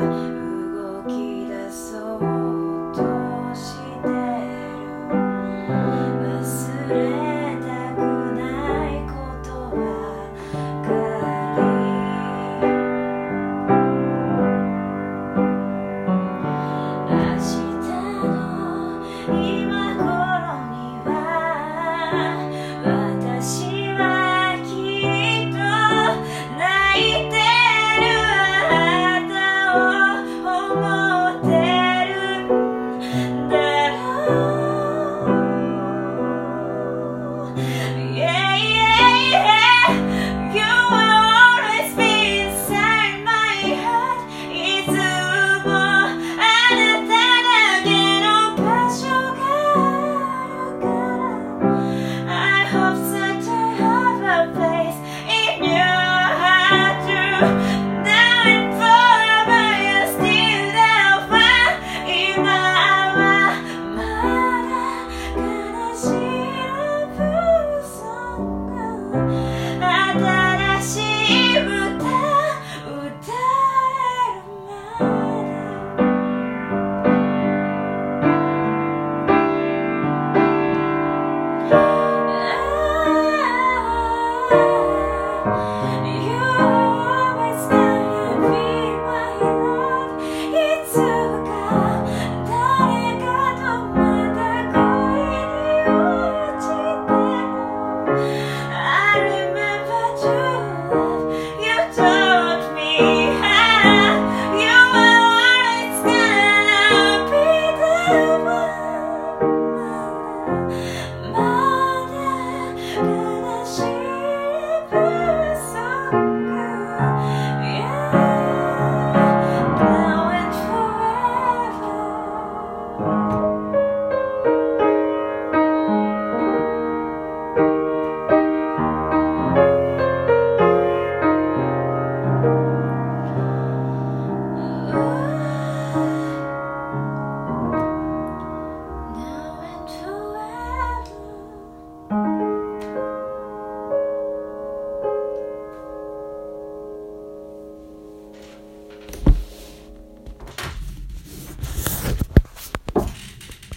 啊。Thank you.